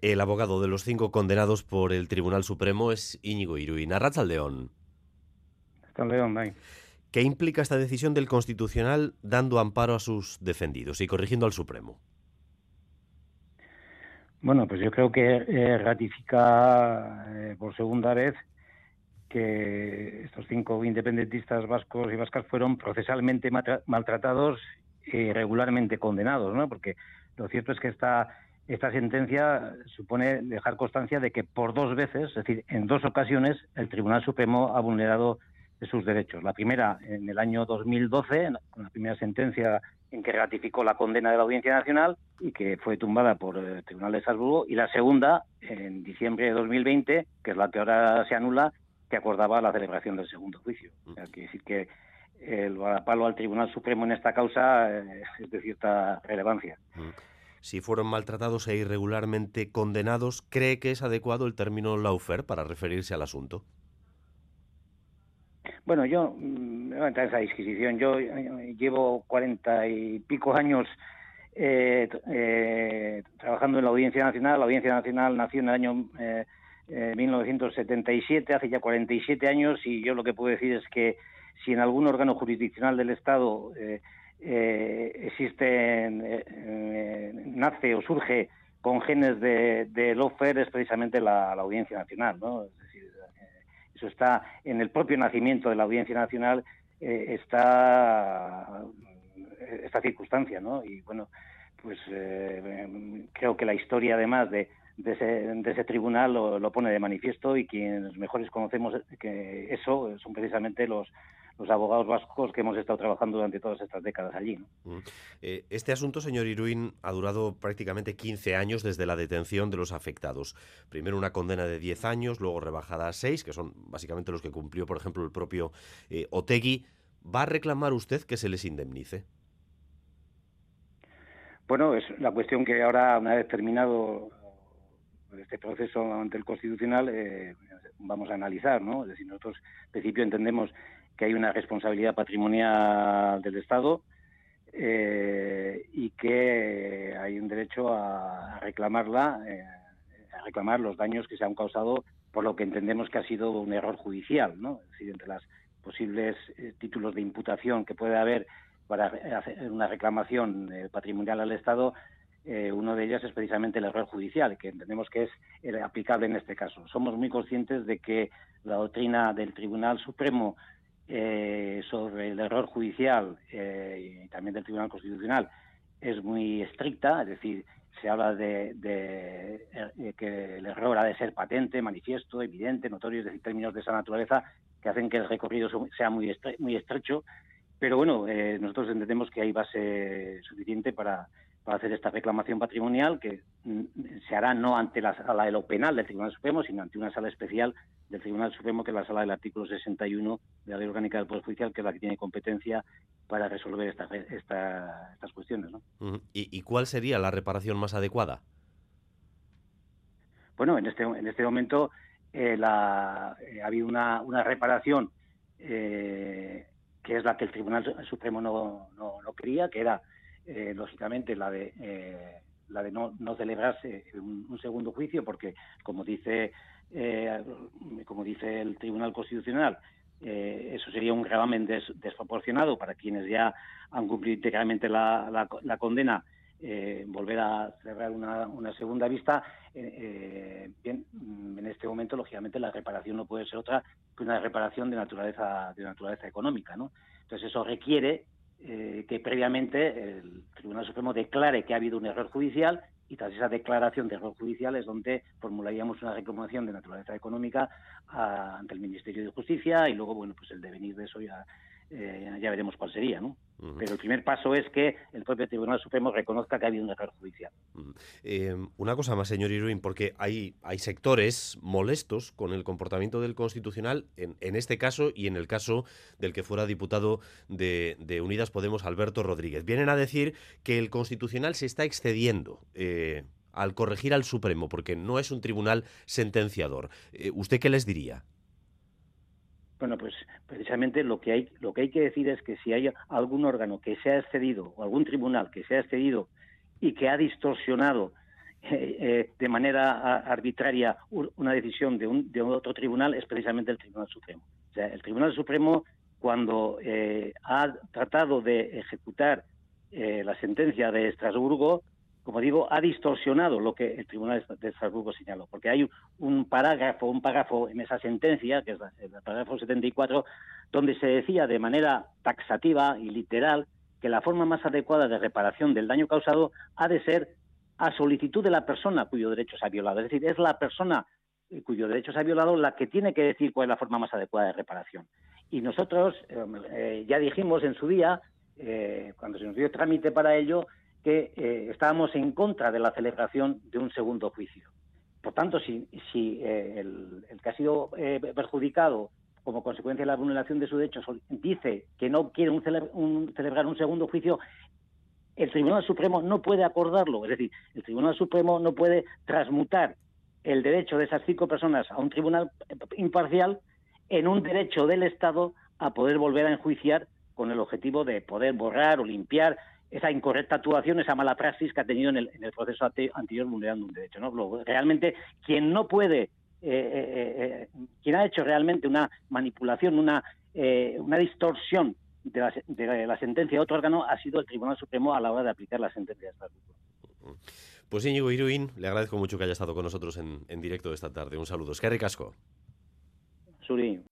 El abogado de los cinco condenados por el Tribunal Supremo es Íñigo Iruín. Arrachaldeón. León, ¿Qué implica esta decisión del Constitucional dando amparo a sus defendidos y corrigiendo al Supremo? Bueno, pues yo creo que eh, ratifica eh, por segunda vez que estos cinco independentistas vascos y vascas fueron procesalmente maltratados y regularmente condenados, ¿no? Porque lo cierto es que esta esta sentencia supone dejar constancia de que por dos veces, es decir, en dos ocasiones, el Tribunal Supremo ha vulnerado sus derechos. La primera en el año 2012, con la primera sentencia en que ratificó la condena de la Audiencia Nacional y que fue tumbada por el Tribunal de Salzburgo, y la segunda en diciembre de 2020, que es la que ahora se anula, que acordaba la celebración del segundo juicio. O sea, quiere decir que el palo al Tribunal Supremo en esta causa eh, es de cierta relevancia. Mm. Si fueron maltratados e irregularmente condenados, ¿cree que es adecuado el término laufer para referirse al asunto? Bueno, yo mm, me a esa disquisición. Yo eh, llevo cuarenta y pico años eh, eh, trabajando en la Audiencia Nacional. La Audiencia Nacional nació en el año 1977, hace ya 47 años, y yo lo que puedo decir es que si en algún órgano jurisdiccional del Estado existe, nace o surge con genes de, de es precisamente la, Audiencia Nacional, ¿no? eso está en el propio nacimiento de la Audiencia Nacional, eh, está esta circunstancia, ¿no? Y bueno, pues eh, creo que la historia además de, ese, tribunal lo, pone de manifiesto y quienes mejores conocemos que eso son precisamente los, los abogados vascos que hemos estado trabajando durante todas estas décadas allí. Mm. Eh, este asunto, señor Iruín, ha durado prácticamente 15 años desde la detención de los afectados. Primero una condena de 10 años, luego rebajada a 6, que son básicamente los que cumplió, por ejemplo, el propio eh, Otegui. ¿Va a reclamar usted que se les indemnice? Bueno, es la cuestión que ahora, una vez terminado este proceso ante el Constitucional, eh, vamos a analizar, ¿no? Es decir, nosotros, en principio, entendemos que hay una responsabilidad patrimonial del Estado eh, y que hay un derecho a, reclamarla, eh, a reclamar los daños que se han causado por lo que entendemos que ha sido un error judicial, ¿no? Es decir, entre los posibles eh, títulos de imputación que puede haber para hacer una reclamación patrimonial al Estado, uno de ellos es precisamente el error judicial, que entendemos que es aplicable en este caso. Somos muy conscientes de que la doctrina del Tribunal Supremo eh, sobre el error judicial eh, y también del Tribunal Constitucional es muy estricta, es decir, se habla de, eh, que el error ha de ser patente, manifiesto, evidente, notorio, es decir, términos de esa naturaleza que hacen que el recorrido sea muy, muy estrecho. Pero bueno, nosotros entendemos que hay base suficiente para, para hacer esta reclamación patrimonial que mm, se hará no ante la sala de lo penal del Tribunal Supremo, sino ante una sala especial del Tribunal Supremo, que es la sala del artículo 61 de la Ley Orgánica del Poder Judicial, que es la que tiene competencia para resolver estas cuestiones. ¿no? ¿Y, cuál sería la reparación más adecuada? Bueno, en este, en este momento eh, la, eh, ha habido una, una reparación eh, que es la que el Tribunal Supremo no, no, no quería, que era eh, lógicamente la de eh, la de no, no celebrarse un, segundo juicio porque como dice eh, como dice el Tribunal Constitucional eso sería un gravamen desproporcionado para quienes ya han cumplido integralmente la, la, condena volver a cerrar una, una segunda vista bien en este momento lógicamente la reparación no puede ser otra que una reparación de naturaleza de naturaleza económica no entonces eso requiere eh, que previamente el Tribunal Supremo declare que ha habido un error judicial y tras esa declaración de error judicial es donde formularíamos una reclamación de naturaleza económica ante el Ministerio de Justicia y luego, bueno, pues el devenir de eso ya eh, ya veremos cuál sería, ¿no? Pero el primer paso es que el propio Tribunal Supremo reconozca que ha habido un error judicial. Eh, una cosa más, señor Iruin, porque hay, hay sectores molestos con el comportamiento del Constitucional en, en este caso y en el caso del que fuera diputado de, de, Unidas Podemos, Alberto Rodríguez. Vienen a decir que el Constitucional se está excediendo. Eh, al corregir al Supremo, porque no es un tribunal sentenciador. ¿Usted qué les diría? Bueno, pues precisamente lo que hay lo que hay que decir es que si hay algún órgano que se ha excedido o algún tribunal que se ha excedido y que ha distorsionado de manera arbitraria una decisión de, un, de otro tribunal es precisamente el Tribunal Supremo. O sea, el Tribunal Supremo, cuando ha tratado de ejecutar la sentencia de Estrasburgo, como digo, ha distorsionado lo que el Tribunal de Estrasburgo señaló, porque hay un parágrafo, un párrafo en esa sentencia, que es el parágrafo 74, donde se decía de manera taxativa y literal que la forma más adecuada de reparación del daño causado ha de ser a solicitud de la persona cuyo derecho se ha violado. Es decir, es la persona cuyo derecho se ha violado la que tiene que decir cuál es la forma más adecuada de reparación. Y nosotros eh, ya dijimos en su día, eh, cuando se nos dio trámite para ello, que eh, estábamos en contra de la celebración de un segundo juicio. Por tanto, si, eh, el, que ha sido eh, perjudicado como consecuencia de la vulneración de su derecho dice que no quiere un celebrar un segundo juicio, el Tribunal Supremo no puede acordarlo. Es decir, el Tribunal Supremo no puede transmutar el derecho de esas cinco personas a un tribunal imparcial en un derecho del Estado a poder volver a enjuiciar con el objetivo de poder borrar o limpiar esa incorrecta actuación, esa mala praxis que ha tenido en el, proceso anterior vulnerando un derecho. ¿no? realmente, quien no puede, eh, eh, eh, quien ha hecho realmente una manipulación, una, una distorsión de la, sentencia de otro órgano ha sido el Tribunal Supremo a la hora de aplicar la sentencia de Estrasburgo. Pues Íñigo Iruín, le agradezco mucho que haya estado con nosotros en, en directo esta tarde. Un saludo. Es que ricasco. Suri.